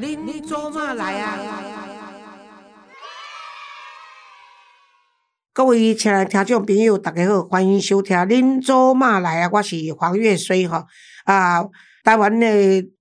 恁恁做嘛来啊？各位亲爱的听众朋友，大家好，欢迎收听《恁做嘛来啊》，我是黄月水吼。啊，台湾的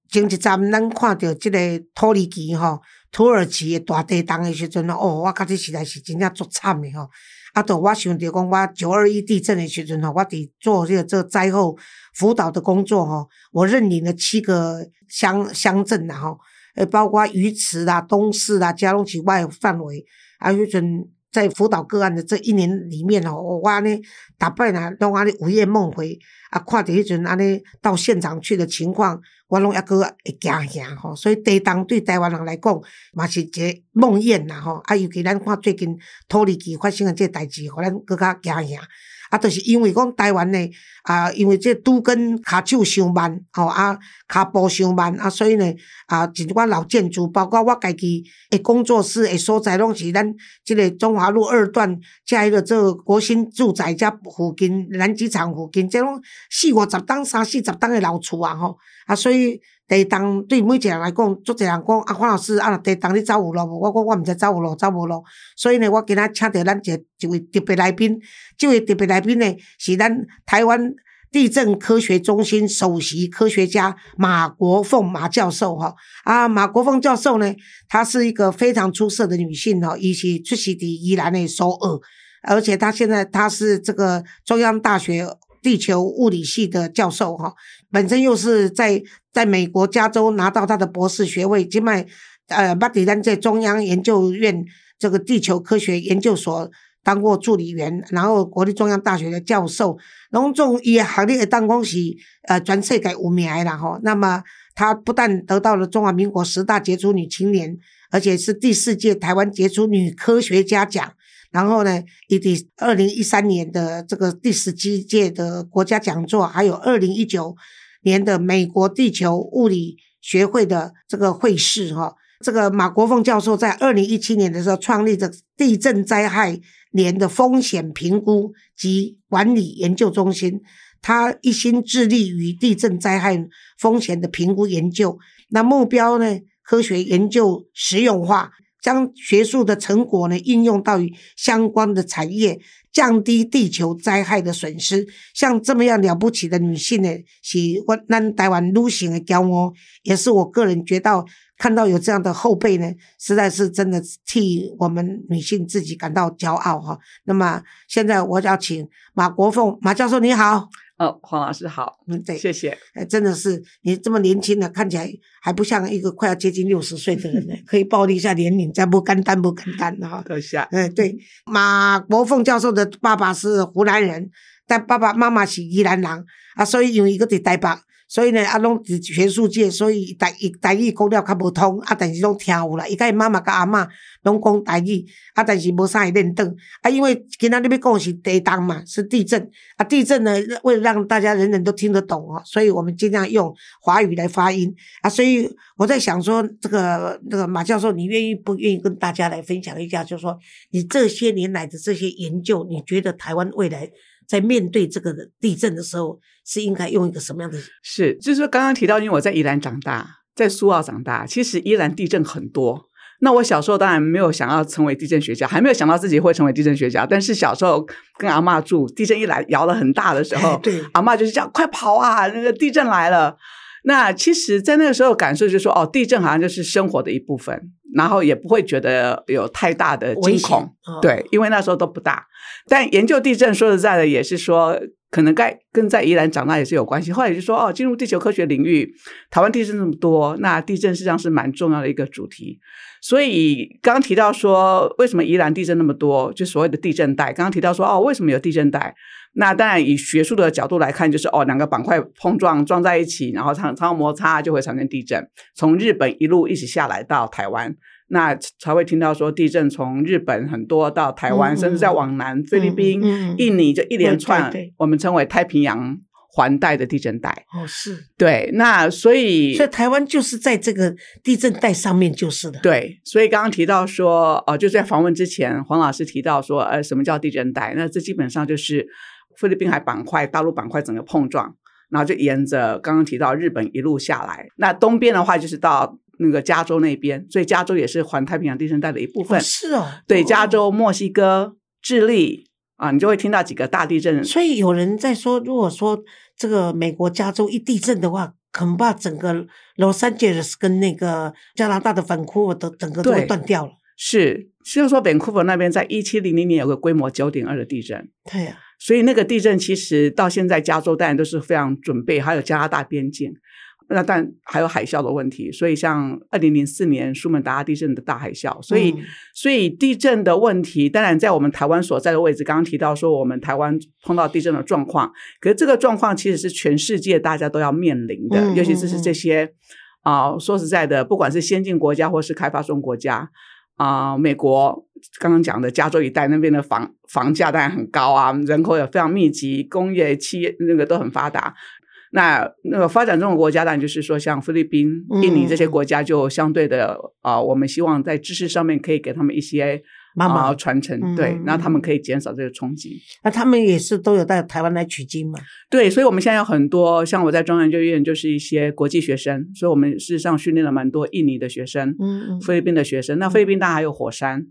前一站，咱看到即个土耳其吼，土耳其的大地震的时阵哦，我感觉实在是真正足惨的吼。啊，到我想着讲，我九二一地震的时阵吼，我伫做这个这灾后辅导的工作吼，我认领了七个乡乡镇然后，呃，包括鱼池啦、东势啦、嘉隆起外范围，啊，有阵。在辅导个案的这一年里面哦，我安尼打败呢，拢安尼午夜梦回啊，看着迄阵安尼到现场去的情况，我拢抑个会惊吓吼。所以地震对台湾人来讲，嘛是一个梦魇啦吼。啊，尤其咱看最近土耳其发生的这代志，互咱更加惊吓。啊，就是因为讲台湾呢，啊，因为这拄跟骹手伤慢，吼啊，骹步伤慢，啊，所以呢，啊，一寡老建筑，包括我家己诶工作室诶所在，拢是咱即个中华路二段加一个这个国新住宅加附近南机场附近，这拢四五十栋、三四十栋诶老厝啊，吼，啊，所以。地动对每一个人来讲，足侪人讲啊，黄老师啊，地动你走有路无？我讲我毋知走有路走无路。所以呢，我今仔请到咱一一位特别来宾，这位特别来宾呢，是咱台湾地震科学中心首席科学家马国凤马教授哈。啊，马国凤教授呢，她是一个非常出色的女性哈，以及出席的宜兰的首尔，而且她现在她是这个中央大学。地球物理系的教授哈，本身又是在在美国加州拿到他的博士学位，今麦呃巴迪丹在中央研究院这个地球科学研究所当过助理员，然后国立中央大学的教授，隆重以行列的当恭喜呃转世界有名了哈。那么他不但得到了中华民国十大杰出女青年，而且是第四届台湾杰出女科学家奖。然后呢，以第二零一三年的这个第十七届的国家讲座，还有二零一九年的美国地球物理学会的这个会试，哈，这个马国凤教授在二零一七年的时候创立的地震灾害年的风险评估及管理研究中心，他一心致力于地震灾害风险的评估研究，那目标呢，科学研究实用化。将学术的成果呢应用到于相关的产业，降低地球灾害的损失。像这么样了不起的女性呢，是我咱台湾女性的骄傲，也是我个人觉得看到有这样的后辈呢，实在是真的替我们女性自己感到骄傲哈。那么现在我要请马国凤马教授，你好。哦，黄老师好，嗯，对，谢谢。哎，真的是你这么年轻的，看起来还不像一个快要接近六十岁的人呢，可以暴露一下年龄，再不干单不干单的哈。多谢。哎，对，马国凤教授的爸爸是湖南人，但爸爸妈妈是宜兰人啊，所以有一个在台北。所以呢，啊，拢是学术界，所以台伊台语讲了较无通，啊，但是拢听有啦。伊甲伊妈妈甲阿嬷拢讲台语，啊，但是无啥会认得。啊，因为今仔日要讲是地震嘛，是地震。啊，地震呢，为了让大家人人都听得懂哦，所以我们尽量用华语来发音。啊，所以我在想说，这个那个马教授，你愿意不愿意跟大家来分享一下？就是说，你这些年来的这些研究，你觉得台湾未来？在面对这个地震的时候，是应该用一个什么样的？是，就是说刚刚提到，因为我在宜兰长大，在苏澳长大，其实宜兰地震很多。那我小时候当然没有想要成为地震学家，还没有想到自己会成为地震学家。但是小时候跟阿妈住，地震一来摇了很大的时候，对，阿妈就是这样快跑啊，那个地震来了。那其实，在那个时候感受就是说，哦，地震好像就是生活的一部分，然后也不会觉得有太大的惊恐，对，因为那时候都不大。但研究地震，说实在的，也是说，可能该跟在宜兰长大也是有关系。后来就说，哦，进入地球科学领域，台湾地震那么多，那地震实际上是蛮重要的一个主题。所以刚提到说，为什么宜兰地震那么多？就所谓的地震带。刚刚提到说，哦，为什么有地震带？那当然，以学术的角度来看，就是哦，两个板块碰撞撞在一起，然后产产生摩擦，就会产生地震。从日本一路一起下来到台湾，那才会听到说地震从日本很多到台湾，甚至再往南菲律宾、印尼，就一连串，我们称为太平洋环带的地震带。哦，是对。那所以，所以台湾就是在这个地震带上面就是的。对。所以刚刚提到说，哦，就在访问之前，黄老师提到说，呃，什么叫地震带？那这基本上就是。菲律宾海板块、大陆板块整个碰撞，然后就沿着刚刚提到日本一路下来。那东边的话就是到那个加州那边，所以加州也是环太平洋地震带的一部分。是哦，对，加州、墨西哥、智利啊，你就会听到几个大地震。所以有人在说，如果说这个美国加州一地震的话，恐怕整个洛杉矶跟那个加拿大的反库都整个都会断掉了。是，就是说本库珀那边在一七零零年有个规模九点二的地震。对呀。所以那个地震其实到现在，加州当然都是非常准备，还有加拿大边境，那但还有海啸的问题。所以像二零零四年苏门答腊地震的大海啸，所以所以地震的问题，当然在我们台湾所在的位置，刚刚提到说我们台湾碰到地震的状况，可是这个状况其实是全世界大家都要面临的，尤其是是这些啊，说实在的，不管是先进国家或是开发中国家。啊，美国刚刚讲的加州一带那边的房房价当然很高啊，人口也非常密集，工业企业那个都很发达。那那个发展中的国家，当然就是说像菲律宾、印尼这些国家，就相对的啊，我们希望在知识上面可以给他们一些。慢慢传承，对，那他们可以减少这个冲击。那他们也是都有到台湾来取经嘛？对，所以我们现在有很多，像我在中央研究院就是一些国际学生，所以我们事实上训练了蛮多印尼的学生，嗯，菲律宾的学生。那菲律宾当然还有火山，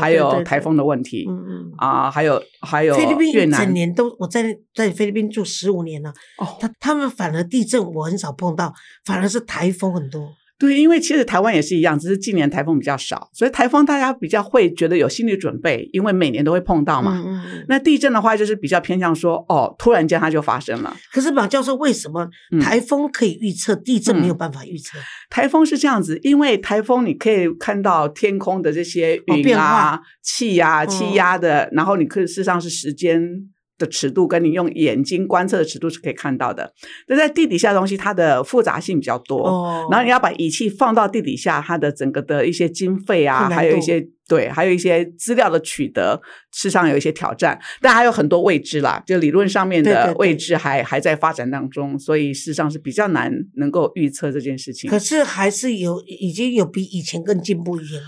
还有台风的问题，嗯嗯，啊，还有还有菲律宾越南，整年都我在在菲律宾住十五年了，哦，他他们反而地震我很少碰到，反而是台风很多。对，因为其实台湾也是一样，只是近年台风比较少，所以台风大家比较会觉得有心理准备，因为每年都会碰到嘛。那地震的话，就是比较偏向说，哦，突然间它就发生了。可是马教授，为什么台风可以预测，地震没有办法预测？台风是这样子，因为台风你可以看到天空的这些云啊、气啊、气压的，然后你可以事实上是时间。的尺度跟你用眼睛观测的尺度是可以看到的，但在地底下东西它的复杂性比较多，哦然后你要把仪器放到地底下，它的整个的一些经费啊，还有一些对，还有一些资料的取得，事实上有一些挑战，但还有很多未知啦，就理论上面的未知还还在发展当中，所以事实上是比较难能够预测这件事情。可是还是有已经有比以前更进步一些了。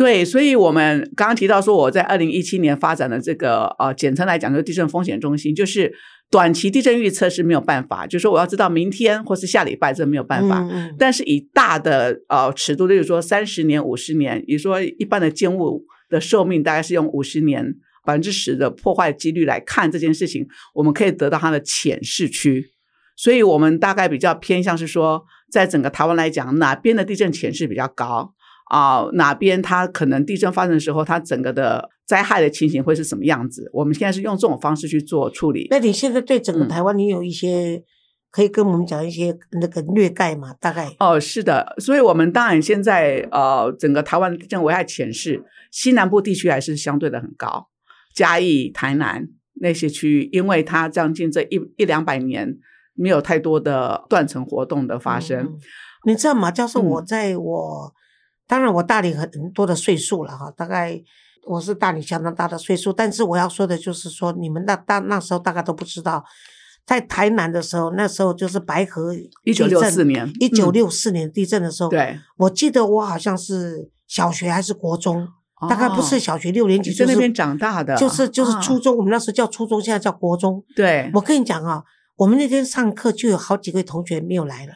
对，所以我们刚刚提到说，我在二零一七年发展的这个呃，简称来讲就是地震风险中心，就是短期地震预测是没有办法，就是说我要知道明天或是下礼拜这没有办法，但是以大的呃尺度，例如说三十年、五十年，比如说一般的建物的寿命大概是用五十年百分之十的破坏几率来看这件事情，我们可以得到它的浅市区，所以我们大概比较偏向是说，在整个台湾来讲，哪边的地震潜势比较高。啊，哪边它可能地震发生的时候，它整个的灾害的情形会是什么样子？我们现在是用这种方式去做处理。那你现在对整个台湾，你有一些可以跟我们讲一些那个略概嘛？大概哦，是的，所以我们当然现在呃，整个台湾地震危害潜势，西南部地区还是相对的很高，嘉义、台南那些区域，因为它将近这一一两百年没有太多的断层活动的发生。你知道马，教授？我在我。当然，我大你很多的岁数了哈，大概我是大你相当大的岁数。但是我要说的就是说，你们那大那时候大概都不知道，在台南的时候，那时候就是白河一九六四年，一九六四年地震的时候，对，我记得我好像是小学还是国中，大概不是小学六年级，在那边长大的，就是就是初中，我们那时候叫初中，现在叫国中。对，我跟你讲啊，我们那天上课就有好几位同学没有来了，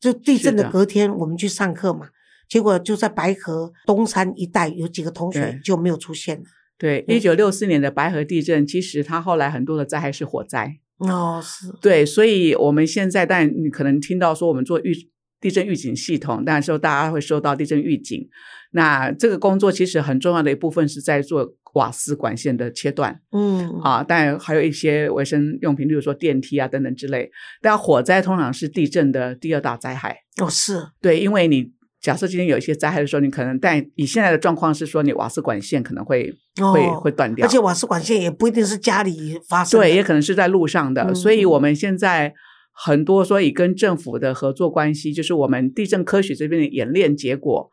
就地震的。隔天我们去上课嘛。结果就在白河东山一带，有几个同学就没有出现了。对，一九六四年的白河地震，其实它后来很多的灾害是火灾。哦，是。对，所以我们现在，但你可能听到说我们做预地震预警系统，但是大家会收到地震预警。那这个工作其实很重要的一部分是在做瓦斯管线的切断。嗯。啊，但还有一些卫生用品，例如说电梯啊等等之类。但火灾通常是地震的第二大灾害。哦，是。对，因为你。假设今天有一些灾害的时候，你可能但以现在的状况是说，你瓦斯管线可能会会会断掉，而且瓦斯管线也不一定是家里发生，对，也可能是在路上的。所以我们现在很多所以跟政府的合作关系，就是我们地震科学这边的演练结果，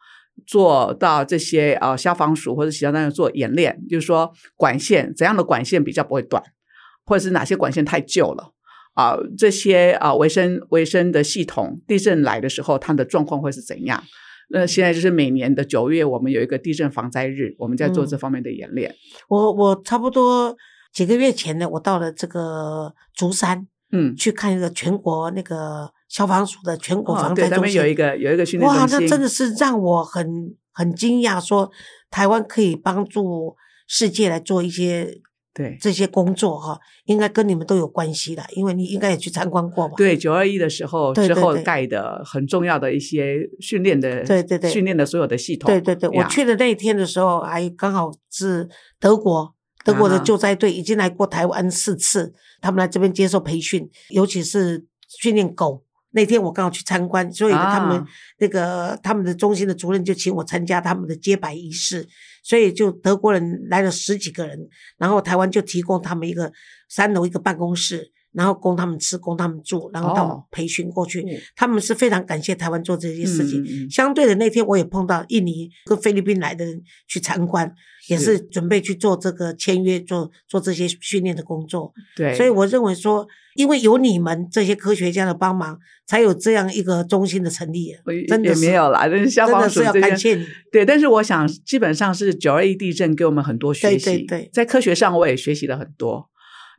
做到这些呃消防署或者其他单位做演练，就是说管线怎样的管线比较不会断，或者是哪些管线太旧了。啊，这些啊，卫生卫生的系统，地震来的时候，它的状况会是怎样？那现在就是每年的九月，我们有一个地震防灾日，我们在做这方面的演练。我我差不多几个月前呢，我到了这个竹山，嗯，去看一个全国那个消防署的全国防对，灾中心，有一个有一个训练哇，那真的是让我很很惊讶，说台湾可以帮助世界来做一些对这些工作哈，应该跟你们都有关系的，因为你应该也去参观过吧？对九二一的时候之后盖的很重要的一些训练的，对对对训练的所有的系统，对对对，我去的那一天的时候，还刚好是德国。德国的啊救灾队已经来过台湾四次，他们来这边接受培训，尤其是训练狗。那天我刚好去参观，所以他们啊那个他们的中心的主任就请我参加他们的揭牌仪式，所以就德国人来了十几个人，然后台湾就提供他们一个三楼一个办公室，然后供他们吃，供他们住，然后他们哦培训过去，嗯他们是非常感谢台湾做这些事情。相对的，那天我也碰到印尼跟菲律宾来的人去参观，也是准备去做这个签约，做做这些训练的工作。对，所以我认为说，因为有你们这些科学家的帮忙，才有这样一个中心的成立。真的没有啦，真的是要感谢你。对，但是我想基本上是九二一地震给我们很多学习，对对对在科学上我也学习了很多。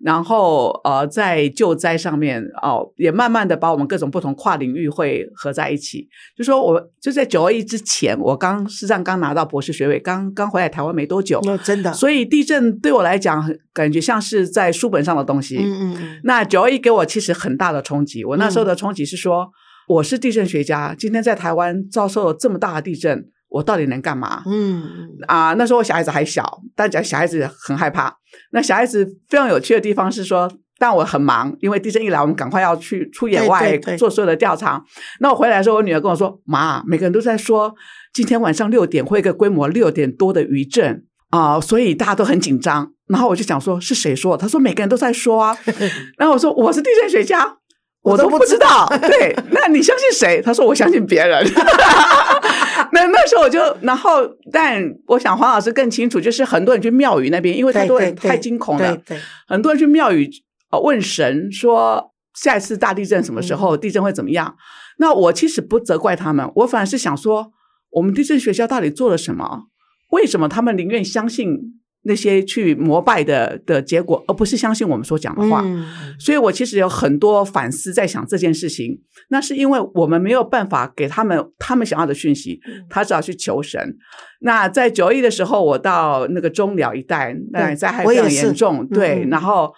然后呃，在救灾上面哦，也慢慢的把我们各种不同跨领域会合在一起。就说我就在九二一之前，我刚事实上刚拿到博士学位，刚刚回来台湾没多久，那真的，所以地震对我来讲，感觉像是在书本上的东西。嗯嗯嗯，那九二一给我其实很大的冲击。我那时候的冲击是说，我是地震学家，今天在台湾遭受了这么大的地震，我到底能干嘛？嗯嗯啊，那时候我小孩子还小，但讲小孩子很害怕。那小孩子非常有趣的地方是说，但我很忙，因为地震一来，我们赶快要去出野外做所有的调查。那我回来的时候，我女儿跟我说：“妈，每个人都在说今天晚上六点会有一个规模六点多的余震啊、所以大家都很紧张。”然后我就想说，是谁说？他说每个人都在说啊。然后我说我是地震学家。我都不知道，对，那你相信谁？他说我相信别人。那那时候我就，然后，但我想黄老师更清楚，就是很多人去庙宇那边，因为太多人太惊恐了，对对，很多人去庙宇呃问神说下一次大地震什么时嗯候，地震会怎么样？那我其实不责怪他们，我反而是想说，我们地震学校到底做了什么？为什么他们宁愿相信那些去膜拜的的结果，而不是相信我们所讲的话？嗯所以我其实有很多反思，在想这件事情。那是因为我们没有办法给他们他们想要的讯息，嗯他只好去求神。那在九一的时候，我到那个中寮一带，那灾害非常严重，对，嗯然后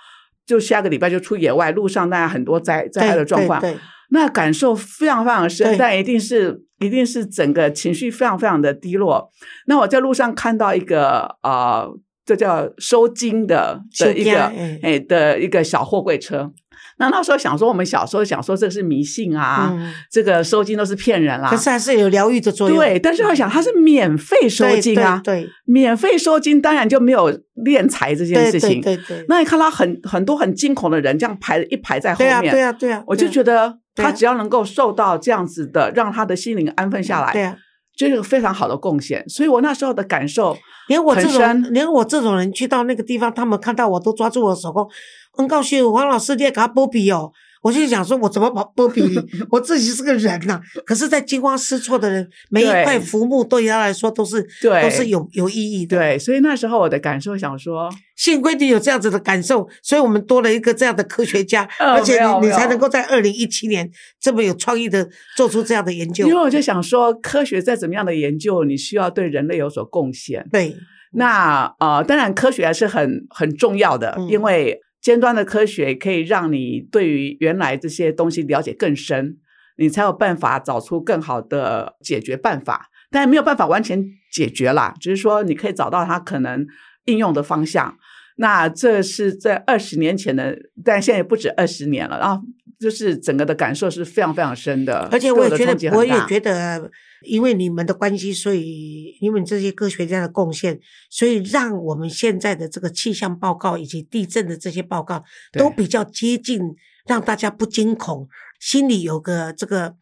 就下个礼拜就出野外，路上大家很多灾灾害的状况，那感受非常非常深，但一定是一定是整个情绪非常非常的低落。那我在路上看到一个呃，这叫收金的的一个哎。哎的一个小货柜车。那那时候想说，我们小时候想说这是迷信啊，嗯。这个收金都是骗人啦、可是还是有疗愈的作用。对，但是要想它是免费收金啊，对免费收金当然就没有敛财这件事情。对对，那你看到很很多很惊恐的人这样排一排在后对啊面，对啊对啊，我就觉得他只要能够受到这样子的，让他的心灵安分下来，对啊，这是个非常好的贡献。所以我那时候的感受，连我这种连我这种人去到那个地方，他们看到我都抓住我的手说：“很高兴，王老师你也给他波比哦。”我就想说，我怎么把波比你？我自己是个人呐、可是，在惊慌失措的人，每一对块浮木对他来说都是对都是有有意义的。对，所以那时候我的感受想说，幸亏你有这样子的感受，所以我们多了一个这样的科学家，呃而且你你才能够在二零一七年这么有创意的做出这样的研究因。为我就想说，科学再怎么样的研究，你需要对人类有所贡献。对，那呃，当然科学还是很很重要的，嗯因为尖端的科学可以让你对于原来这些东西了解更深，你才有办法找出更好的解决办法。但没有办法完全解决啦，只是说你可以找到它可能应用的方向。那这是在二十年前的，但现在也不止二十年了。啊就是整个的感受是非常非常深的，而且我也觉得，我也觉得，因为你们的关系，所以因为这些科学家的贡献，所以让我们现在的这个气象报告以及地震的这些报告都比较接近，让大家不惊恐，心里有个这个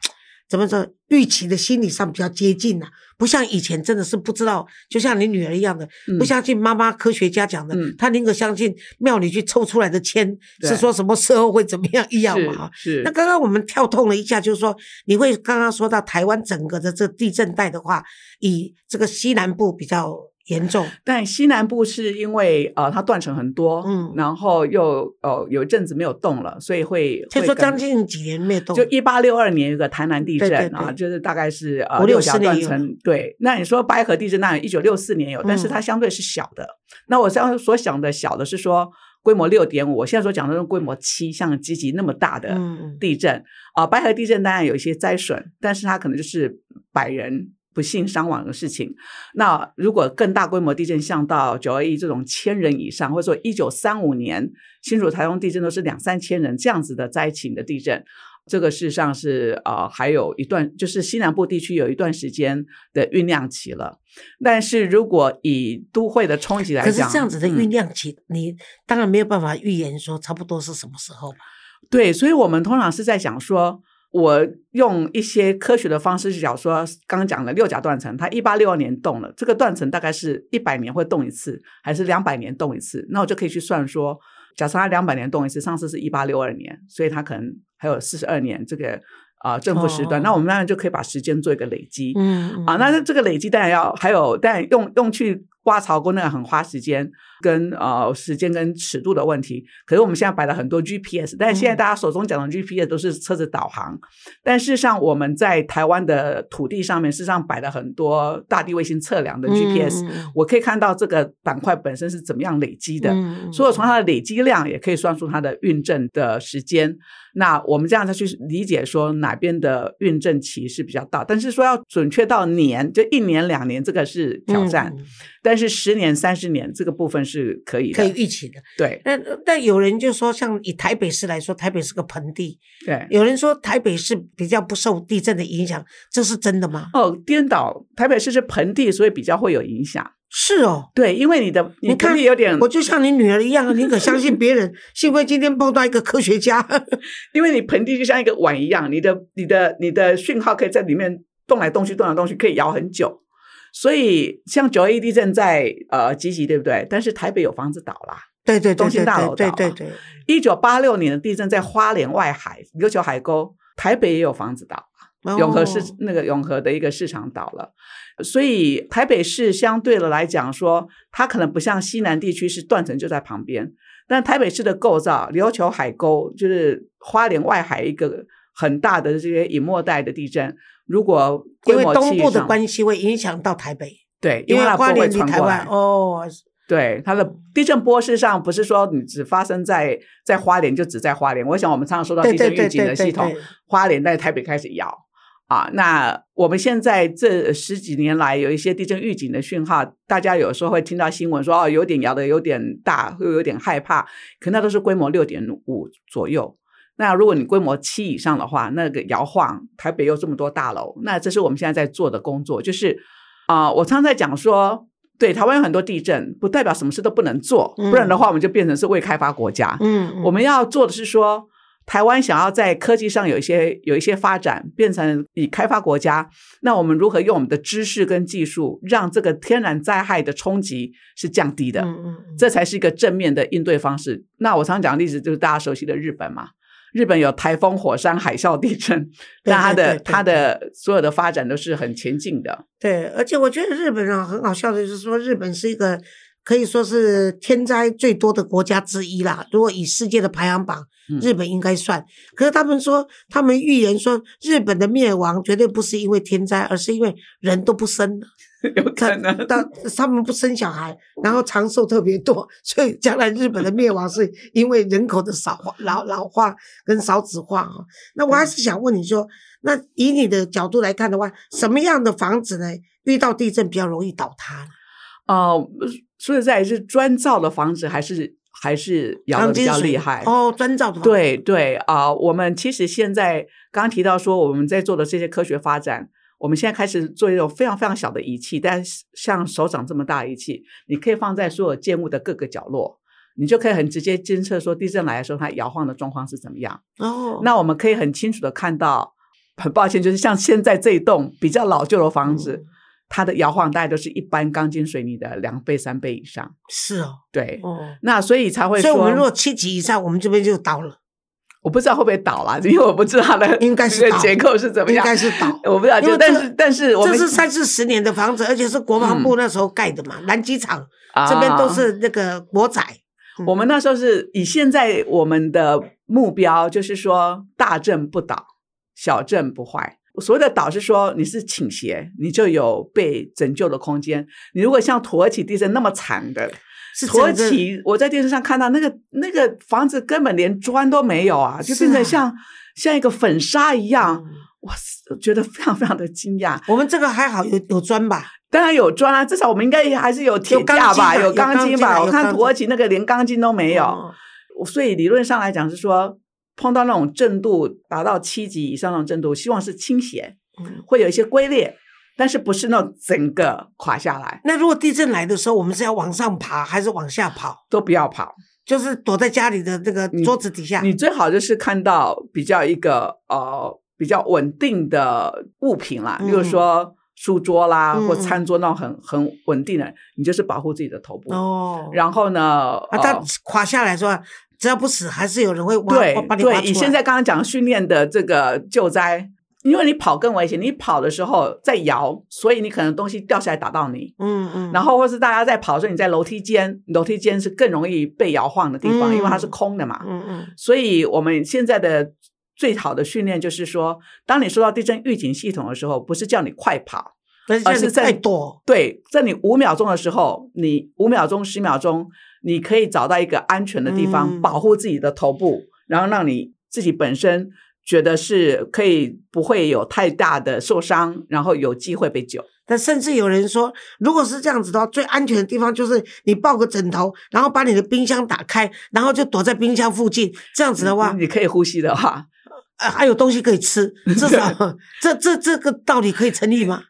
怎么说，预期的心理上比较接近呐、不像以前真的是不知道，就像你女儿一样的，嗯。不相信妈妈科学家讲的，嗯。她宁可相信庙里去抽出来的签是说什么时候会怎么样一样嘛哈。那刚刚我们跳痛了一下，就是说，你会刚刚说到台湾整个的这地震带的话，以这个西南部比较严重。但西南部是因为呃，它断层很多，嗯然后又呃有一阵子没有动了，所以会听说会将近几年没有动，就一八六二年有个台南地震啊，就是大概是呃五六六角四年有断层。对，那你说白河地震，那一九六四年有，但是嗯它相对是小的。那我刚刚所想的小的是说规模六点五，我现在所讲的是规模七，像积极那么大的地震啊、白河地震当然有一些灾损，但是它可能就是百人。不幸伤亡的事情，那如果更大规模地震，像到九二一这种千人以上，或者说一九三五年新竹、台中地震都是两三千人这样子的灾情的地震，这个事实上是呃还有一段，就是西南部地区有一段时间的酝酿期了。但是如果以都会的冲击来可是讲，这样子的嗯酝酿期，你当然没有办法预言说差不多是什么时候吧？对，所以我们通常是在想说，我用一些科学的方式去讲说，刚刚讲了六甲断层，它一八六二年动了，这个断层大概是一百年会动一次，还是两百年动一次？那我就可以去算说，假设它两百年动一次，上次是一八六二年，所以它可能还有四十二年这个啊、正负时段，哦那我们当然就可以把时间做一个累积。嗯啊，那这个累积当然要还有，当然用用去挖槽沟那个很花时间，跟呃时间跟尺度的问题。可是我们现在摆了很多 GPS，但是现在嗯大家手中讲的 GPS 都是车子导航，但事实上我们在台湾的土地上面，事实上摆了很多大地卫星测量的 GPS，、嗯我可以看到这个板块本身是怎么样累积的。嗯所以我从它的累积量也可以算出它的运证的时间。那我们这样再去理解说哪边的运政期是比较大，但是说要准确到年，就一年两年，这个是挑战。嗯但是十年、三十年这个部分是可以的。可以预期的。对那但有人就说，像以台北市来说，台北是个盆地，对。有人说台北市比较不受地震的影响，这是真的吗？哦，颠倒，台北市是盆地，所以比较会有影响。是哦，对，因为你的你你看我就像你女儿一样，你可相信别人？幸亏今天碰到一个科学家，因为你盆地就像一个碗一样，你的你的你的讯号可以在里面动来动去，动来动去，可以摇很久。所以像九一地震在呃积极，对不对？但是台北有房子倒啦。对对对东兴大楼倒对对对，一九八六年的地震在花莲外海琉球海沟，台北也有房子倒。永和市哦那个永和的一个市场倒了，所以台北市相对的来讲说，它可能不像西南地区是断层就在旁边，但台北市的构造，琉球海沟就是花莲外海一个很大的这些隐没带的地震，如果规因为模东部的关系会影响到台北，对，因为花莲离台。湾哦，对它的地震波事实上不是说你只发生在在花莲就只在花莲，我想我们常常说到地震预警的系统对，，花莲在台北开始摇啊。那我们现在这十几年来有一些地震预警的讯号，大家有时候会听到新闻说哦，有点摇的有点大，会有点害怕，可那都是规模六点五左右。那如果你规模七以上的话，那个摇晃，台北有这么多大楼，那这是我们现在在做的工作，就是啊、我常常在讲说，对台湾有很多地震，不代表什么事都不能做，嗯不然的话，我们就变成是未开发国家。嗯，嗯我们要做的是说，台湾想要在科技上有一些有一些发展，变成以开发国家，那我们如何用我们的知识跟技术，让这个天然灾害的冲击是降低的？嗯嗯嗯这才是一个正面的应对方式。那我常讲的例子就是大家熟悉的日本嘛，日本有台风、火山、海啸、地震，对 那它的它的所有的发展都是很前进的。对，而且我觉得日本人很好笑的，就是说日本是一个可以说是天灾最多的国家之一啦。如果以世界的排行榜，嗯日本应该算。可是他们说，他们预言说，日本的灭亡绝对不是因为天灾，而是因为人都不生了，有可能，他他们不生小孩，然后长寿特别多，所以将来日本的灭亡是因为人口的少化、老老化跟少子化啊。那我还是想问你说，那以你的角度来看的话，什么样的房子呢，遇到地震比较容易倒塌呢？哦、说实在，是砖造的房子还是还是摇的比较厉害。哦，砖造的房子，对对啊、我们其实现在刚刚提到说，我们在做的这些科学发展，我们现在开始做一种非常非常小的仪器，但是像手掌这么大的仪器，你可以放在所有建物的各个角落，你就可以很直接监测说地震来的时候它摇晃的状况是怎么样。哦，那我们可以很清楚的看到，很抱歉，就是像现在这一栋比较老旧的房子，嗯它的摇晃大概都是一般钢筋水泥的两倍三倍以上。是哦，对，哦，那所以才会说，所以我们如果七级以上，我们这边就倒了。我不知道会不会倒了，因为我不知道它的 应该是结构是怎么样，应该是倒。我不知道，就但是但是我们这是三四十年的房子，而且是国防部那时候盖的嘛，南机场这边都是那个国宅。我们那时候是以现在我们的目标，就是说大震不倒，小震不坏。所谓的倒是说你是倾斜，你就有被拯救的空间。你如果像土耳其地震那么惨的，土耳其我在电视上看到那个那个房子根本连砖都没有啊，就变成像像一个粉沙一样。哇，觉得非常非常的惊讶。我们这个还好，有有砖吧？当然有砖啊，至少我们应该还是有铁架吧，有钢筋吧？我看土耳其那个连钢筋都没有，所以理论上来讲是说，碰到那种震度达到七级以上的震度，希望是倾斜，会有一些龟裂，但是不是那种整个垮下来。那如果地震来的时候，我们是要往上爬还是往下跑？都不要跑，就是躲在家里的那个桌子底下。你最好就是看到比较一个呃比较稳定的物品啦，比如说。书桌啦，或餐桌那种很很稳定的，你就是保护自己的头部。哦，然后呢？啊，它垮下来说，只要不死，还是有人会挖把你对，以现在刚刚讲训练的这个救灾，因为你跑更危险，你跑的时候在摇，所以你可能东西掉下来打到你。嗯嗯。然后或是大家在跑的时候，你在楼梯间，楼梯间是更容易被摇晃的地方，因为它是空的嘛。嗯嗯。所以我们现在的。最好的训练就是说，当你收到地震预警系统的时候，不是叫你快跑，而是在躲。对，在你五秒钟的时候，你五秒钟、十秒钟，你可以找到一个安全的地方，保护自己的头部，然后让你自己本身觉得是可以不会有太大的受伤，然后有机会被救。但甚至有人说，如果是这样子的话，最安全的地方就是你抱个枕头，然后把你的冰箱打开，然后就躲在冰箱附近。这样子的话，你可以呼吸的话。呃还有东西可以吃，至少这这这个道理可以成立吗？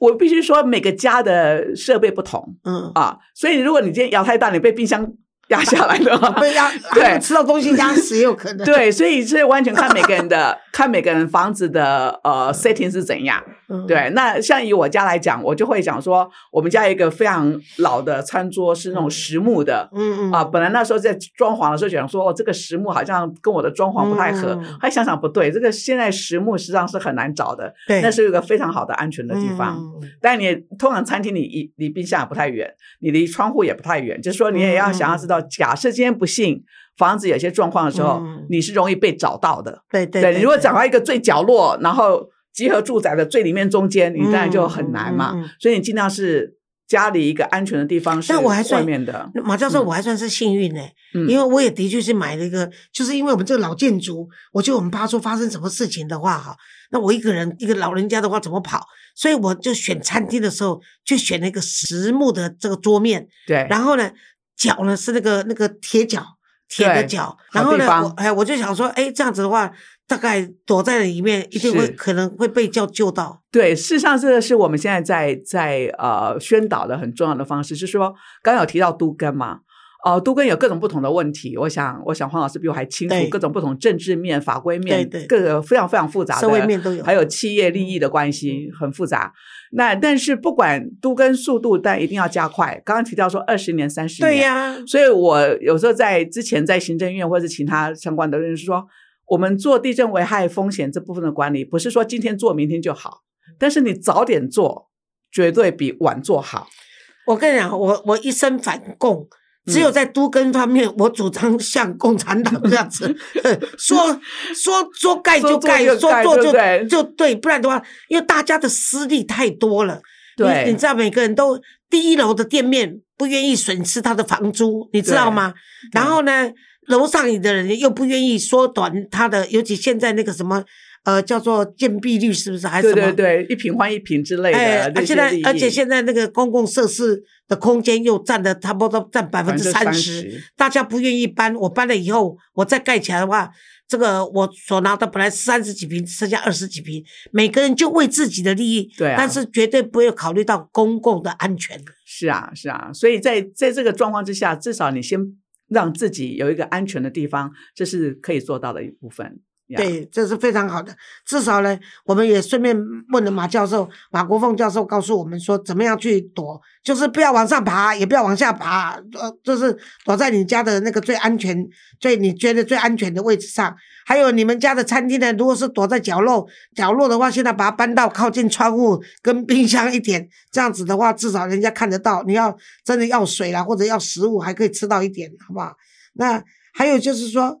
我必须说，每个家的设备不同，嗯啊，所以如果你今天摇太大，你被冰箱。压下来的 被压，对，吃到东西压死也有可能。对，所以这完全看每个人的，看每个人房子的呃 setting 是怎样。对，那像以我家来讲，我就会讲说，我们家一个非常老的餐桌是那种实木的，嗯嗯。啊，本来那时候在装潢的时候想说，哦，这个实木好像跟我的装潢不太合，还想想不对，这个现在实木实际上是很难找的，对，那是一个非常好的安全的地方。但你通常餐厅你离离冰箱也不太远，你离窗户也不太远，就是说你也要想要知道。假设今天不幸房子有些状况的时候，你是容易被找到的。对对对，你如果找到一个最角落，然后集合住宅的最里面中间，你当然就很难嘛。所以你尽量是家里一个安全的地方，是外面的。马教授，我还算是幸运呢，因为我也的确是买了一个，就是因为我们这个老建筑，我觉得我们怕说发生什么事情的话，哈，那我一个人一个老人家的话怎么跑？所以我就选餐厅的时候，就选了一个实木的这个桌面。对，然后呢？脚呢是那个那个铁脚，铁的脚，然后呢，我哎，我就想说，哎，这样子的话，大概躲在里面，一定会可能会被叫救到。对，事实上这个是我们现在在在呃宣导的很重要的方式，就是说，刚刚有提到都根嘛。哦，都跟有各种不同的问题。我想，我想黄老师比我还清楚各种不同政治面、法规面，各个非常非常复杂的社会面都有，还有企业利益的关系很复杂。那但是不管都跟速度，但一定要加快。刚刚提到说二十年、三十年，对呀。所以我有时候在之前在行政院或者其他相关的人士说，我们做地震危害风险这部分的管理，不是说今天做明天就好，但是你早点做，绝对比晚做好。我跟你讲，我我一生反共。只有在都根方面，我主张像共产党这样子，说说说盖就盖，说做就就对，不然的话，因为大家的私利太多了。对，你知道每个人都第一楼的店面不愿意损失他的房租，你知道吗？然后呢，楼上的人又不愿意缩短他的，尤其现在那个什么。呃，叫做建蔽率是不是还是什么？对对对，一平换一平之类的。哎，现在而且现在那个公共设施的空间又占的差不多占百分之三十，大家不愿意搬。我搬了以后，我再盖起来的话，这个我所拿的本来三十几平，剩下二十几平，每个人就为自己的利益，对，但是绝对不会考虑到公共的安全。是啊，是啊，所以在在这个状况之下，至少你先让自己有一个安全的地方，这是可以做到的一部分。对，这是非常好的。至少呢，我们也顺便问了马教授、马国凤教授，告诉我们说，怎么样去躲，就是不要往上爬，也不要往下爬，呃，就是躲在你家的那个最安全、最你觉得最安全的位置上。还有你们家的餐厅呢，如果是躲在角落，角落的话，现在把它搬到靠近窗户跟冰箱一点，这样子的话，至少人家看得到。你要真的要水啦，或者要食物，还可以吃到一点，好不好？那还有就是说。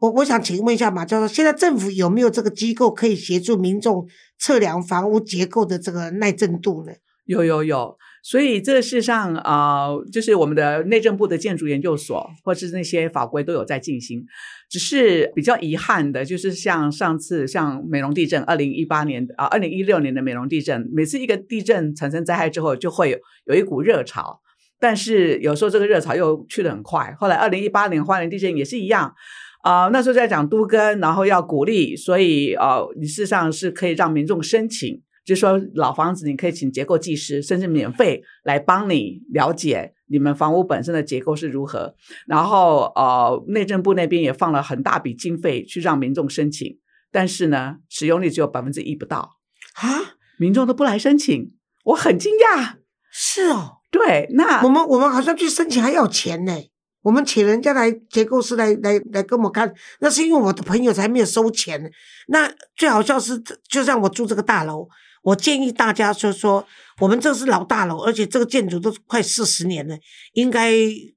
我我想请问一下马教授，现在政府有没有这个机构可以协助民众测量房屋结构的这个耐震度呢？有有有，所以这个事实上啊，就是我们的内政部的建筑研究所或是那些法规都有在进行，只是比较遗憾的，就是像上次像美容地震，二零一八年啊，二零一六年的美容地震，每次一个地震产生灾害之后，就会有有一股热潮，但是有时候这个热潮又去得很快。后来二零一八年花莲地震也是一样。啊，那时候在讲都更，然后要鼓励，所以呃，你事实上是可以让民众申请，就是说老房子你可以请结构技师，甚至免费来帮你了解你们房屋本身的结构是如何。然后呃，内政部那边也放了很大笔经费去让民众申请，但是呢，使用率只有百分之一不到啊，民众都不来申请，我很惊讶。是哦，对，那我们我们好像去申请还要钱呢。我们请人家来结构师来来来跟我们看，那是因为我的朋友才没有收钱。那最好笑是，就像我住这个大楼，我建议大家说说，我们这是老大楼，而且这个建筑都快四十年了，应该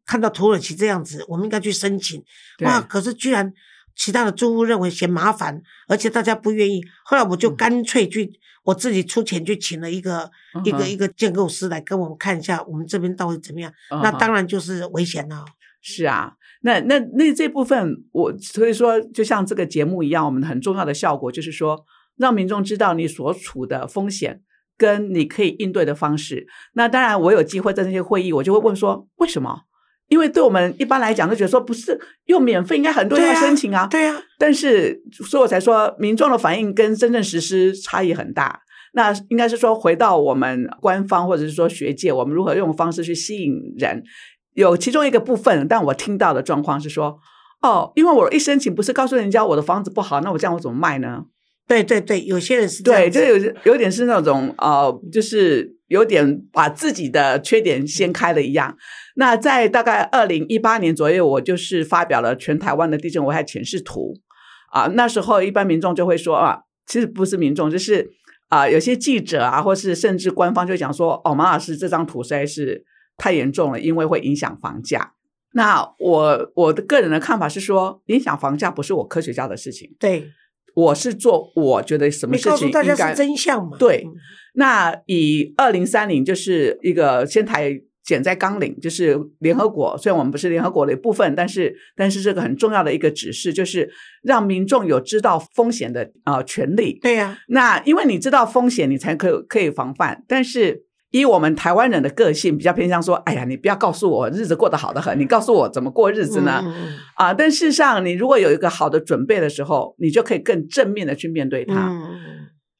看到土耳其这样子，我们应该去申请。哇！可是居然其他的住户认为嫌麻烦，而且大家不愿意。后来我就干脆去我自己出钱去请了一个一个一个建构师来跟我们看一下，我们这边到底怎么样。那当然就是危险了。是啊，那那那这部分，我所以说，就像这个节目一样，我们很重要的效果就是说，让民众知道你所处的风险跟你可以应对的方式。那当然，我有机会在那些会议，我就会问说，为什么？因为对我们一般来讲，都觉得说不是用免费，应该很多人要申请啊。对啊。但是，所以我才说，民众的反应跟真正实施差异很大。那应该是说，回到我们官方或者是说学界，我们如何用方式去吸引人。有其中一个部分，但我听到的状况是说，哦，因为我一申请不是告诉人家我的房子不好，那我这样我怎么卖呢？对对对，有些人是对，就有有点是那种呃，就是有点把自己的缺点掀开了一样。那在大概二零一八年左右，我就是发表了全台湾的地震危害显示图啊。那时候一般民众就会说啊，其实不是民众，就是啊，有些记者啊，或是甚至官方就讲说，哦，马老师这张图实在是。太严重了，因为会影响房价。那我我的个人的看法是说，影响房价不是我科学家的事情。对，我是做我觉得什么事情应该真相嘛。对，那以二零三零就是一个仙台减灾纲领，就是联合国虽然我们不是联合国的一部分，但是但是这个很重要的一个指示，就是让民众有知道风险的啊权利。对呀，那因为你知道风险，你才可可以防范，但是。以我们台湾人的个性，比较偏向说：“哎呀，你不要告诉我日子过得好得很，你告诉我怎么过日子呢？”啊，但事实上，你如果有一个好的准备的时候，你就可以更正面的去面对它。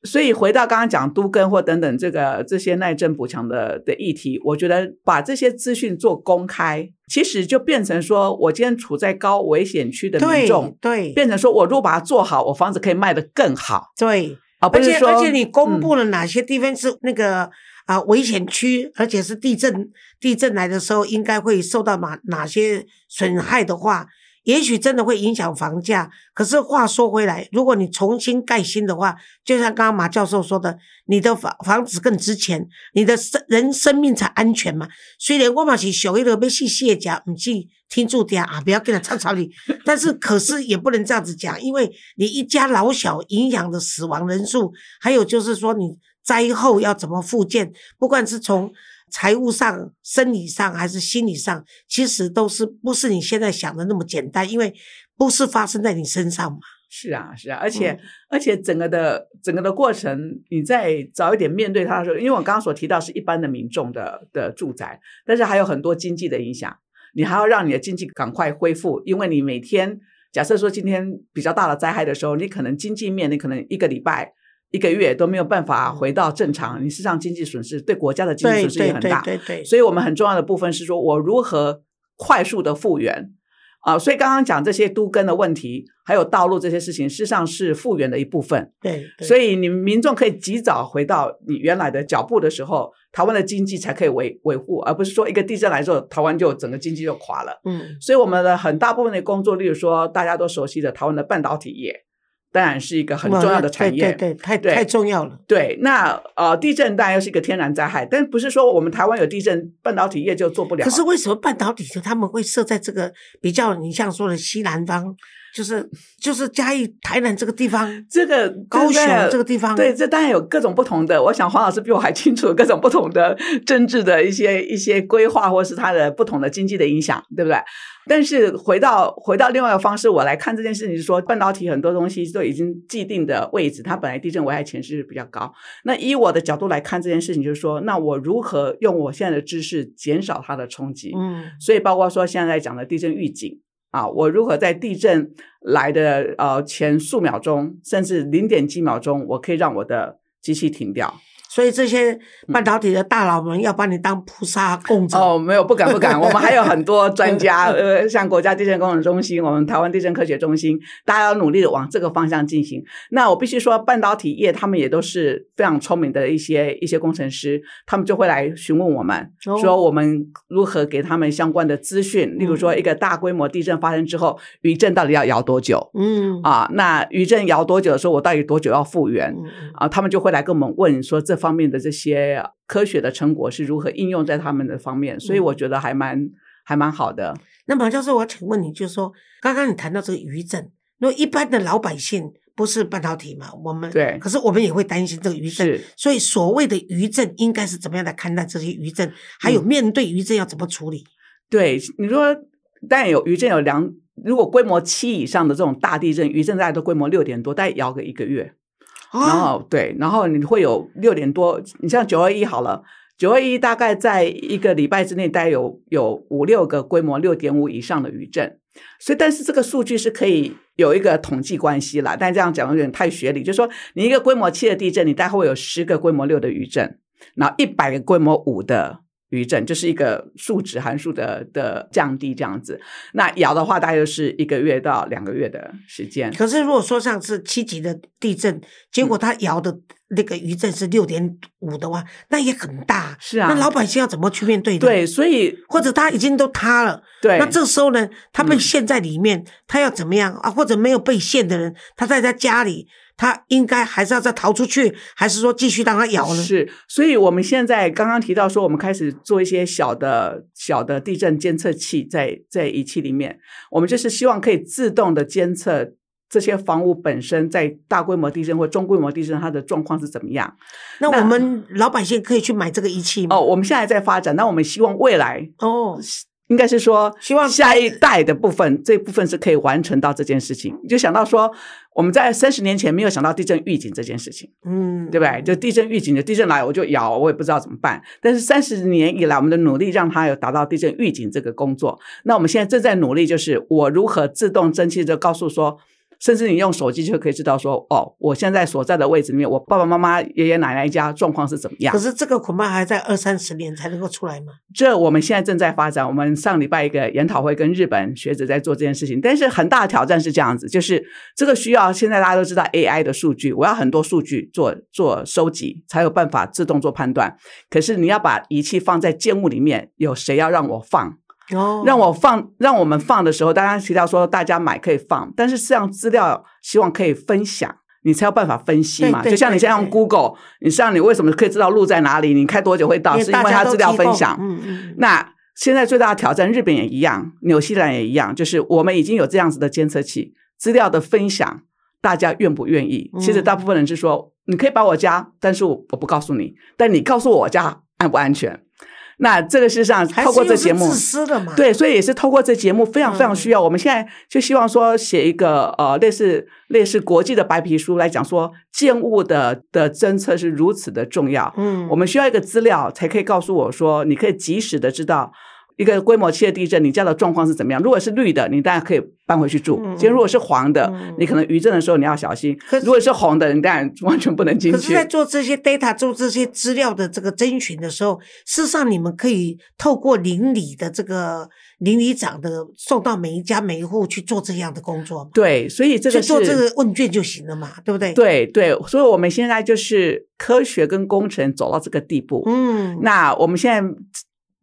所以回到刚刚讲都根或等等这个这些耐震补强的的议题，我觉得把这些资讯做公开，其实就变成说我今天处在高危险区的民众，对，变成说我如果把它做好，我房子可以卖得更好，对，而且而且你公布了哪些地方是那个。啊，危险区，而且是地震，地震来的时候应该会受到哪哪些损害的话，也许真的会影响房价。可是话说回来，如果你重新盖新的话，就像刚刚马教授说的，你的房房子更值钱，你的生人生命才安全嘛。虽然我嘛是小一的被细细讲，唔去听住点啊，不要跟他吵吵你。但是可是也不能这样子讲，因为你一家老小影响的死亡人数，还有就是说你。灾后要怎么复建？不管是从财务上、生理上还是心理上，其实都是不是你现在想的那么简单，因为不是发生在你身上嘛。是啊，是啊，而且而且整个的整个的过程，你再早一点面对它的时候，因为我刚刚所提到是一般的民众的的住宅，但是还有很多经济的影响，你还要让你的经济赶快恢复，因为你每天假设说今天比较大的灾害的时候，你可能经济面，你可能一个礼拜。一个月都没有办法回到正常，你事实上经济损失对国家的经济损失也很大。对对对，所以我们很重要的部分是说，我如何快速的复原啊，所以刚刚讲这些都根的问题，还有道路这些事情，事实上是复原的一部分。对，所以你民众可以及早回到你原来的脚步的时候，台湾的经济才可以维维护，而不是说一个地震来之后，台湾就整个经济就垮了。嗯，所以我们的很大部分的工作，例如说大家都熟悉的台湾的半导体业。当然是一个很重要的产业，对对，太太重要了。对，那呃，地震当然又是一个天然灾害，但不是说我们台湾有地震，半导体业就做不了。可是为什么半导体就他们会设在这个比较你像说的西南方？就是就是嘉义、台南这个地方，这个高雄这个地方，对，这当然有各种不同的。我想黄老师比我还清楚各种不同的政治的一些一些规划，或是它的不同的经济的影响，对不对？但是回到回到另外一个方式，我来看这件事情，是说半导体很多东西都已经既定的位置，它本来地震危害潜势比较高。那以我的角度来看这件事情，就是说，那我如何用我现在的知识减少它的冲击？嗯，所以包括说现在讲的地震预警。啊，我如何在地震来的呃前数秒钟，甚至零点几秒钟，我可以让我的机器停掉？所以这些半导体的大佬们要把你当菩萨供着哦，没有不敢不敢，我们还有很多专家，呃，像国家地震工程中心，我们台湾地震科学中心，大家要努力的往这个方向进行。那我必须说，半导体业他们也都是非常聪明的一些一些工程师，他们就会来询问我们，说我们如何给他们相关的资讯，例如说一个大规模地震发生之后，余震到底要摇多久？嗯啊，那余震摇多久的时候，我到底多久要复原？啊，他们就会来跟我们问说这。方面的这些科学的成果是如何应用在他们的方面，所以我觉得还蛮还蛮好的。那马教授，我请问你，就是说，刚刚你谈到这个余震，因为一般的老百姓不是半导体嘛，我们对，可是我们也会担心这个余震，所以所谓的余震应该是怎么样来看待这些余震？还有面对余震要怎么处理？对，你说，但有余震有两，如果规模七以上的这种大地震，余震大概都规模六点多，大概摇个一个月。然后对，然后你会有六点多，你像九二一好了，九二一大概在一个礼拜之内，大概有有五六个规模六点五以上的余震，所以但是这个数据是可以有一个统计关系啦，但这样讲有点太学理，就是说你一个规模七的地震，你大概会有十个规模六的余震，然后一百个规模五的。余震就是一个数值函数的的降低这样子，那摇的话大概就是一个月到两个月的时间。可是如果说上次七级的地震，结果它摇的那个余震是六点五的话，那也很大。是啊，那老百姓要怎么去面对？对，所以或者它已经都塌了，对，那这时候呢，他被陷在里面，他要怎么样啊？或者没有被陷的人，他在他家里。他应该还是要再逃出去，还是说继续让它咬呢？是，所以我们现在刚刚提到说，我们开始做一些小的小的地震监测器，在在仪器里面，我们就是希望可以自动的监测这些房屋本身在大规模地震或中规模地震它的状况是怎么样。那我们老百姓可以去买这个仪器吗？哦，我们现在在发展，那我们希望未来哦。应该是说，希望下一代的部分，这部分是可以完成到这件事情。就想到说，我们在三十年前没有想到地震预警这件事情，嗯，对不对？就地震预警就地震来，我就摇，我也不知道怎么办。但是三十年以来，我们的努力让它有达到地震预警这个工作。那我们现在正在努力，就是我如何自动蒸汽的告诉说。甚至你用手机就可以知道说，哦，我现在所在的位置里面，我爸爸妈妈、爷爷奶奶家状况是怎么样？可是这个恐怕还在二三十年才能够出来嘛。这我们现在正在发展。我们上礼拜一个研讨会跟日本学者在做这件事情，但是很大的挑战是这样子，就是这个需要现在大家都知道 AI 的数据，我要很多数据做做收集，才有办法自动做判断。可是你要把仪器放在建物里面，有谁要让我放？让我放，让我们放的时候，大家提到说大家买可以放，但是实际上资料希望可以分享，你才有办法分析嘛。就像你现在用 Google，你像你为什么可以知道路在哪里？你开多久会到？是因为它资料分享。嗯嗯。那现在最大的挑战，日本也一样，纽西兰也一样，就是我们已经有这样子的监测器，资料的分享，大家愿不愿意？其实大部分人是说，你可以把我家，但是我我不告诉你，但你告诉我我家安不安全？那这个事实上，透过这节目，自私的嘛？对，所以也是透过这节目，非常非常需要。我们现在就希望说，写一个呃，类似类似国际的白皮书来讲说，建物的的侦测是如此的重要。嗯，我们需要一个资料，才可以告诉我说，你可以及时的知道一个规模七的地震，你家的状况是怎么样？如果是绿的，你当然可以搬回去住；，嗯其实如果是黄的，嗯你可能余震的时候你要小心如果是红的，你当然完全不能进可是，去。在做这些 data、做这些资料的这个征询的时候，事实上你们可以透过邻里的这个邻里长的送到每一家每一户去做这样的工作嘛，对，所以这个去做这是个问卷就行了嘛，对不对？，对对，所以我们现在就是科学跟工程走到这个地步。嗯，那我们现在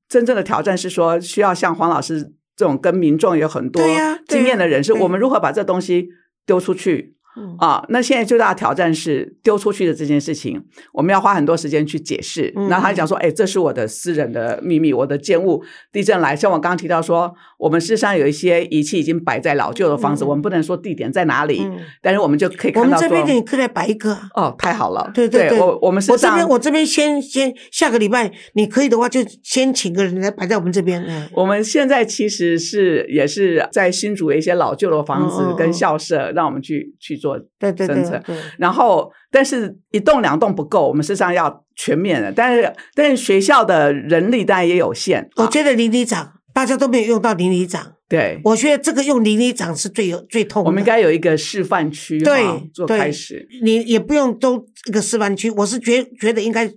真正的挑战是说，需要像黄老师这种跟民众有很多经验的人士，对我们如何把这东西丢出去？嗯啊，那现在最大的挑战是丢出去的这件事情，我们要花很多时间去解释。嗯然后他讲说，哎，这是我的私人的秘密，我的建物，地震来，像我刚刚提到说，我们事实上有一些仪器已经摆在老旧的房子，嗯我们不能说地点在哪里，嗯但是我们就可以我们这边你可以来摆一个啊。哦，太好了，对对对，我我们事实上我这边我这边先先下个礼拜你可以的话，就先请个人来摆在我们这边。嗯，我们现在其实是也是在新竹的一些老旧的房子跟校舍，让我们去去做对对对对，然后，但是一栋两栋不够，我们事实上要全面的。但是，但是学校的人力当然也有限。啊我觉得邻里长大家都没有用到邻里长，对，我觉得这个用邻里长是最有最痛的。我们应该有一个示范区，对做开始。你也不用都一个示范区，我是觉觉得应该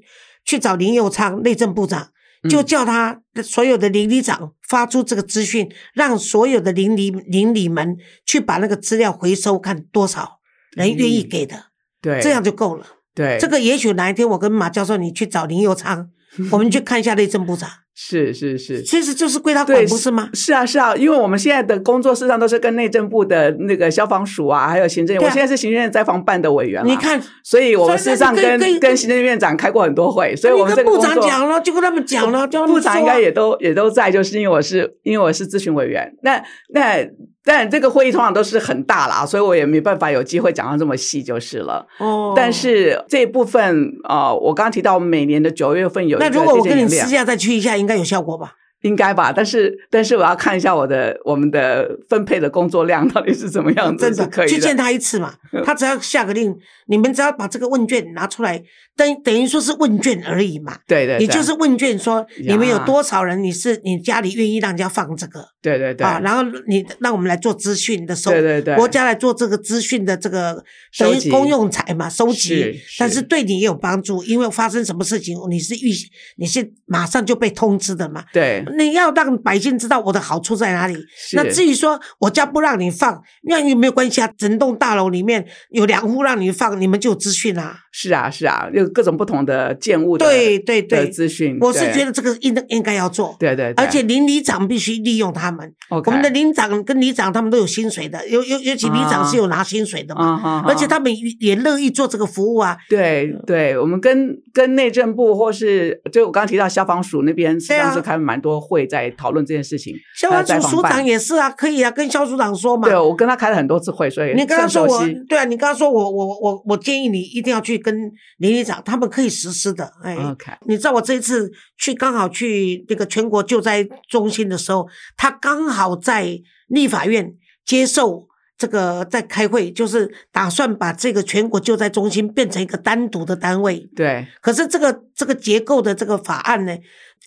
去找林佑昌内政部长，就嗯叫他所有的邻里长发出这个资讯，让所有的邻里邻里们去把那个资料回收，看多少人愿意给的，对，这样就够了。对，这个也许哪一天我跟马教授你去找林佑昌，我们去看一下内政部长，是是是。其实就是归他管，不是吗？是啊，是啊，因为我们现在的工作事实上都是跟内政部的那个消防署啊，还有行政院。啊我现在是行政院灾防办的委员啦你，看，所以我们事实上跟跟行政院长开过很多会，所以我们跟部长讲了，就跟他们讲了，部长应该也都也都在，就是因为我是因为我是咨询委员。那那但这个会议通常都是很大啦，所以我也没办法有机会讲到这么细就是了。哦，但是这一部分呃，我刚刚提到每年的九月份有那如果我跟你私下再去一下，应该有效果吧？应该吧？但是但是我要看一下我的我们的分配的工作量到底是怎么样子，真的可以。去见他一次嘛，他只要下个令，你们只要把这个问卷拿出来，等等于说是问卷而已嘛。对对，对你就是问卷说你们有多少人，你是你家里愿意让人家放这个对对对啊？然后你让我们来做资讯的收，对对对国家来做这个资讯的这个等于公用财嘛，收集是，但是是对你也有帮助，因为发生什么事情你是预你是马上就被通知的嘛。对你要让百姓知道我的好处在哪里。那至于说我家不让你放，那有没有关系啊？整栋大楼里面有两户让你放，你们就有资讯啦。是啊是啊，有各种不同的建物的对对的对，资讯，我是觉得这个应应该要做。对对，对而且邻里长必须利用他们我们的邻长跟里长他们都有薪水的，尤尤尤其里长是有拿薪水的嘛，而且他们也乐意做这个服务啊。对对，我们跟跟内政部或是就我刚刚提到消防署那边，实际上是开蛮多会在讨论这件事情。消防署署长也是啊，可以啊，跟肖署长说嘛。对，我跟他开了很多次会，所以你刚刚说我对啊，你刚刚说我我我我建议你一定要去跟林里长，他们可以实施的。哎，OK，你知道我这一次去刚好去那个全国救灾中心的时候，他刚好在立法院接受这个在开会，就是打算把这个全国救灾中心变成一个单独的单位。对可是这个这个结构的这个法案呢，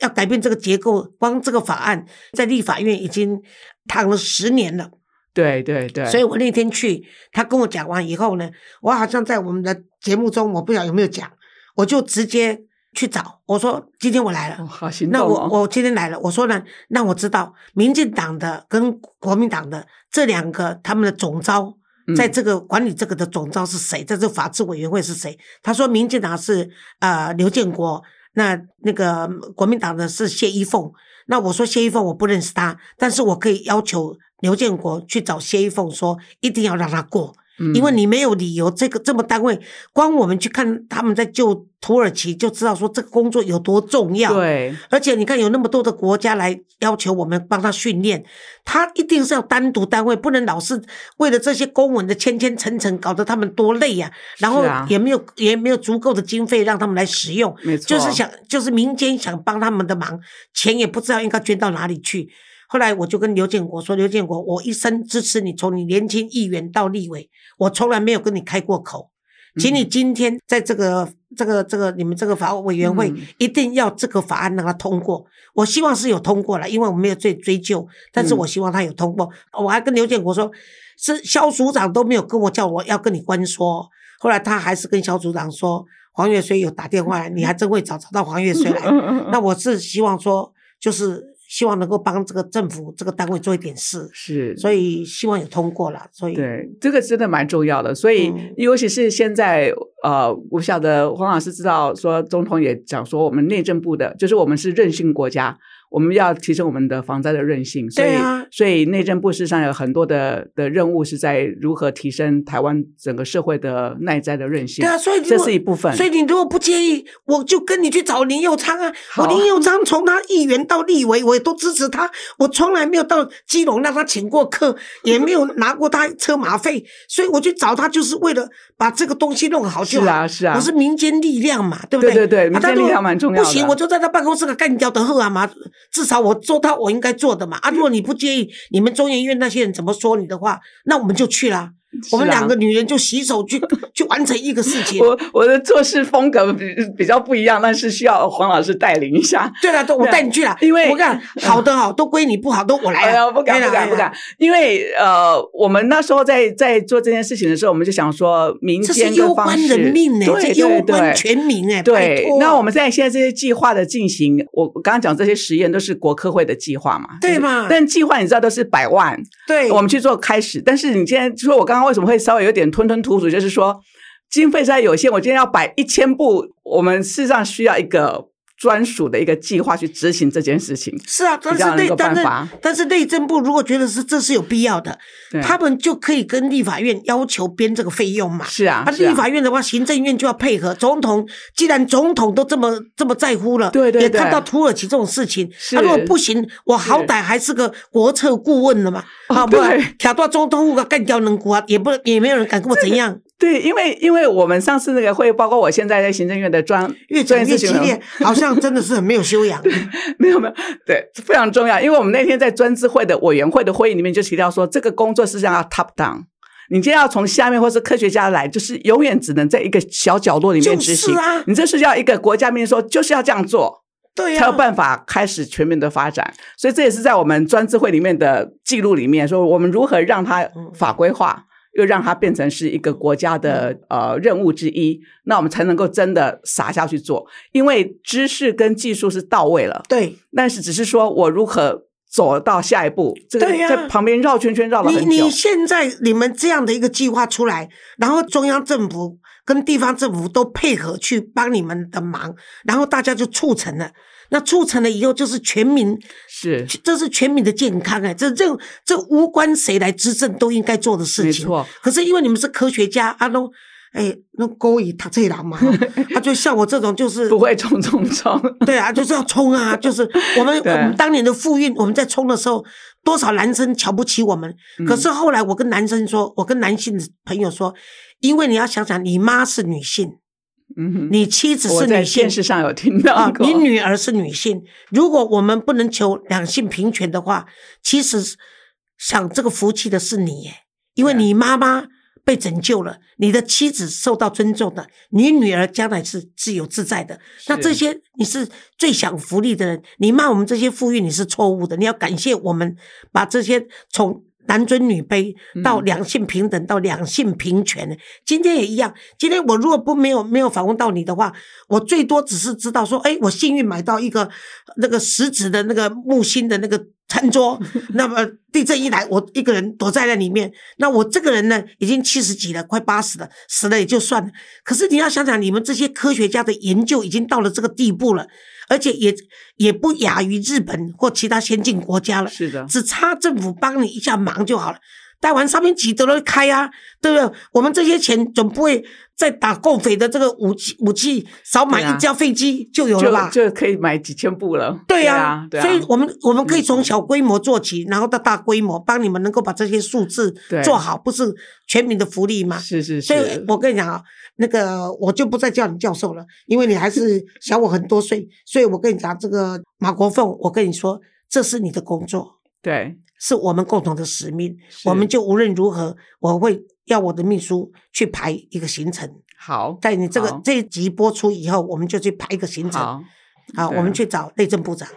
要改变这个结构，光这个法案在立法院已经躺了十年了。对对对，所以我那天去，他跟我讲完以后呢，我好像在我们的节目中，我不晓得有没有讲，我就直接去找，我说今天我来了。哦好心那。我我今天来了，我说呢，让我知道民进党的跟国民党的这两个他们的总招，嗯在这个管理这个的总招是谁，在这个法制委员会是谁？他说民进党是呃刘建国，那那个国民党的是谢依凤。那我说谢依凤我不认识他，但是我可以要求刘建国去找谢依凤说，一定要让他过。因为嗯你没有理由，这个这么单位，光我们去看他们在救土耳其，就知道说这个工作有多重要。，对。而且你看有那么多的国家来要求我们帮他训练，他一定是要单独单位，不能老是为了这些公文的千千层层，搞得他们多累呀、然后也没有、也没有足够的经费让他们来使用，没错，就是想就是民间想帮他们的忙，钱也不知道应该捐到哪里去。后来我就跟刘建国说：“刘建国，我一生支持你，从你年轻议员到立委，我从来没有跟你开过口。请你今天在这个这个这个你们这个法务委员会嗯一定要这个法案让它通过。我希望是有通过了，因为我没有追追究，但是嗯我希望他有通过。我还跟刘建国说，是肖署长都没有跟我叫我要跟你关说，后来他还是跟肖组长说，黄月水有打电话来，你还真会找找到黄月水来。那我是希望说，就是希望能够帮这个政府这个单位做一点事，是，所以希望有通过了。所以对，这个真的蛮重要的。所以，嗯尤其是现在，呃，我晓得黄老师知道说，总统也讲说，我们内政部的，就是我们是任性国家，我们要提升我们的防灾的韧性。所以，所以内政部事实上有很多的的任务是在如何提升台湾整个社会的耐灾的韧性。对啊，所以如这是一部分。所以你如果不介意，我就跟你去找林佑昌啊。我林佑昌从他议员到立委，我也都支持他。我从来没有到基隆让他请过客，也没有拿过他车马费，所以我去找他就是为了把这个东西弄好就是。啊，是啊，我是民间力量嘛，对不对对对啊他如果民间力量蛮重要的不行，我就在他办公室给干掉的喝啊嘛，至少我做到我应该做的嘛。啊，如果你不介意，你们中医院那些人怎么说你的话，那我们就去了。我们两个女人就洗手去 去完成一个事情。我我的做事风格 比比较不一样，但是需要黄老师带领一下。对了，都我带你去了，因为我看 好的好都归你，不好都我来了。哎呀，不敢不敢不。敢，因为呃，我们那时候在在做这件事情的时候，我们就想说民间攸关人命呢，这对对攸关对。全民哎。拜对，那我们在现在这些计划的进行，我我刚刚讲这些实验都是国科会的计划嘛，对嘛但计划你知道都是百万，对我们去做开始。但是你现在说我刚刚为什么会稍微有点吞吞吐吐，就是说经费实在有限，我今天要摆一千部，我们事实上需要一个专属的一个计划去执行这件事情。是啊，但是内但是但是内政部如果觉得是这是有必要的，他们就可以跟立法院要求编这个费用嘛。是啊，立法院的话，行政院就要配合。总统既然总统都这么这么在乎了，对对对也看到土耳其这种事情，他啊，如果不行，我好歹还是个国策顾问了嘛，啊，不挑到总统府个干掉能国啊，也不也没有人敢跟我怎样，对，因为因为我们上次那个会，包括我现在在行政院的专越讲越专业咨询激烈，好像真的是很没有修养。没有没有，对，非常重要。因为我们那天在专制会的委员会的会议里面就提到说，这个工作实际上要 top down。你今天要从下面或是科学家来，就是永远只能在一个小角落里面执行。就是啊你这是要一个国家面说，就是要这样做，对呀、才有办法开始全面的发展。所以这也是在我们专制会里面的记录里面说，我们如何让它法规化，又让它变成是一个国家的呃任务之一，那我们才能够真的撒下去做。因为知识跟技术是到位了，对但是只是说我如何走到下一步，这个在旁边绕圈圈绕了你很久你。现在你们这样的一个计划出来，然后中央政府跟地方政府都配合去帮你们的忙，然后大家就促成了。那促成了以后，就是全民，是这是全民的健康哎，这这这无关谁来执政都应该做的事情。没错，可是因为你们是科学家，啊，都哎，那勾引他这郎嘛，他，就像我这种就是不会冲冲冲。对啊，就是要冲啊！就是我们我们当年的复运，我们在冲的时候，多少男生瞧不起我们。嗯可是后来我跟男生说，我跟男性朋友说，因为你要想想，你妈是女性，你妻子是女性电视上有听到啊，你女儿是女性。如果我们不能求两性平权的话，其实享这个福气的是你耶，因为你妈妈被拯救了，你的妻子受到尊重的，你女儿将来是自由自在的。那这些你是最享福利的人，你骂我们这些富裕，你是错误的。你要感谢我们把这些从男尊女卑到嗯两性平等到两性平权，今天也一样。今天我如果不没有没有访问到你的话，我最多只是知道说，哎，我幸运买到一个那个食指的那个木星的那个餐桌，那么地震一来，我一个人躲在那里面。那我这个人呢，已经七十几了，快八十了，死了也就算了。可是你要想想，你们这些科学家的研究已经到了这个地步了，而且也也不亚于日本或其他先进国家了。是的，只差政府帮你一下忙就好了。台湾上面几得了开啊，对不对？我们这些钱总不会再打共匪的这个武器武器，少买一架飞机就有了吧？就就可以买几千部了。对呀、啊，对啊，所以我们我们可以从小规模做起，然后到大规模，帮你们能够把这些数字做好，不是全民的福利吗？是是是所以，我跟你讲啊，那个我就不再叫你教授了，因为你还是小我很多岁。所以我跟你讲，这个马国凤，我跟你说，这是你的工作。对是我们共同的使命，我们就无论如何，我会要我的秘书去排一个行程，好，在你这个这一集播出以后，我们就去排一个行程。好，好，我们去找内政部长。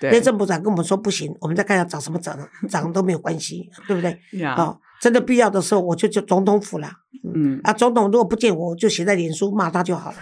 内，政部长跟我们说不行，我们再看要找什么长，长都没有关系，对不对？呀，哦，真的必要的时候，我就就总统府了。嗯，啊，总统如果不见我，我就写在脸书骂他就好了，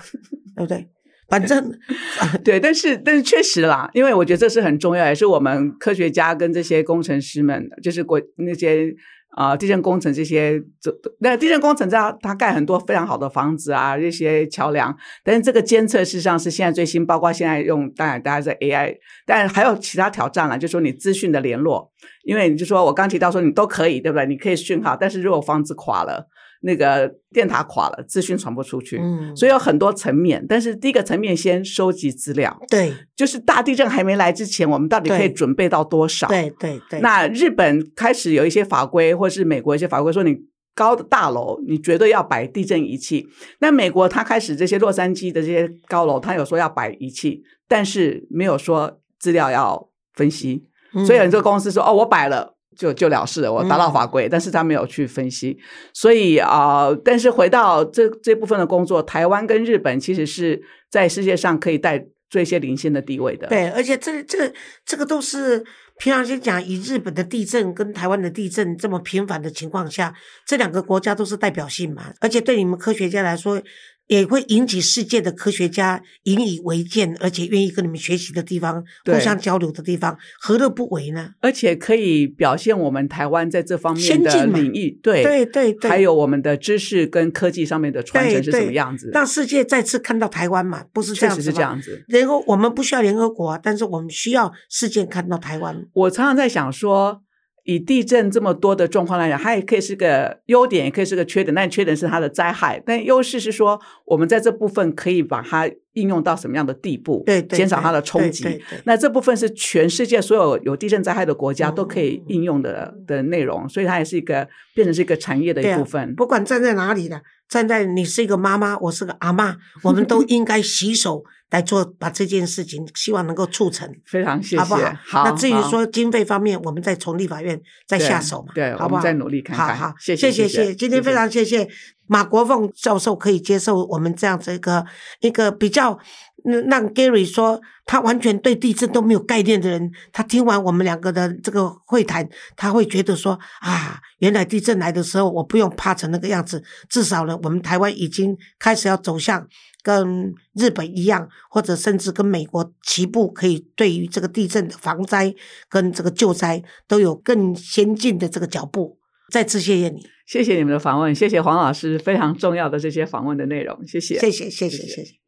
对不对？反正 对，但是但是确实啦，因为我觉得这是很重要，也是我们科学家跟这些工程师们，就是国那些啊、地震工程这些，这那地震工程它它盖很多非常好的房子啊，这些桥梁，但是这个监测事实上是现在最新，包括现在用当然大家在 AI，但还有其他挑战了，就说你资讯的联络，因为你就说我刚提到说你都可以，对不对？你可以讯号，但是如果房子垮了，那个电塔垮了，资讯传不出去。嗯，所以有很多层面，但是第一个层面先收集资料，对就是大地震还没来之前，我们到底可以准备到多少？对对对，那日本开始有一些法规，或是美国一些法规说你。高的大楼，你绝对要摆地震仪器。那美国它开始这些洛杉矶的这些高楼，它有说要摆仪器，但是没有说资料要分析。嗯所以很多公司说哦，我摆了就就了事了，我达到法规，但是他没有去分析。所以啊、呃但是回到这这部分的工作，台湾跟日本其实是在世界上可以带做一些领先的地位的。对，而且这这这个都是平常心讲，以日本的地震跟台湾的地震这么频繁的情况下，这两个国家都是代表性嘛，而且对你们科学家来说。也会引起世界的科学家引以为鉴，而且愿意跟你们学习的地方，互相交流的地方，何乐不为呢？而且可以表现我们台湾在这方面的领域，对对对对，还有我们的知识跟科技上面的传承是什么对样子？让世界再次看到台湾嘛，不是这样子吗？是这样子。联合我们不需要联合国啊，但是我们需要世界看到台湾。我常常在想说，以地震这么多的状况来讲，它也可以是个优点，也可以是个缺点。但缺点是它的灾害，但优势是说，我们在这部分可以把它应用到什么样的地步，对对，对减少它的冲击。那这部分是全世界所有有地震灾害的国家嗯都可以应用的、的内容，所以它也是一个变成是一个产业的一部分。不管站在哪里的，站在你是一个妈妈，我是个阿妈，我们都 应该洗手来做，把这件事情希望能够促成，非常谢谢。好不好？好，那至于好说经费方面，我们再从立法院再下手嘛，对好不好？我们再努力看看好好，谢谢谢谢谢谢今天非常谢谢马国凤教授可以接受我们这样子一个一个比较。嗯让 Gary 说他完全对地震都没有概念的人，他听完我们两个的这个会谈，他会觉得说啊，原来地震来的时候我不用怕成那个样子，至少呢，我们台湾已经开始要走向跟日本一样，或者甚至跟美国齐步，可以对于这个地震的防灾跟这个救灾都有更先进的这个脚步。再次谢谢你，谢谢你们的访问，谢谢黄老师非常重要的这些访问的内容，谢谢，谢谢，谢谢，谢谢。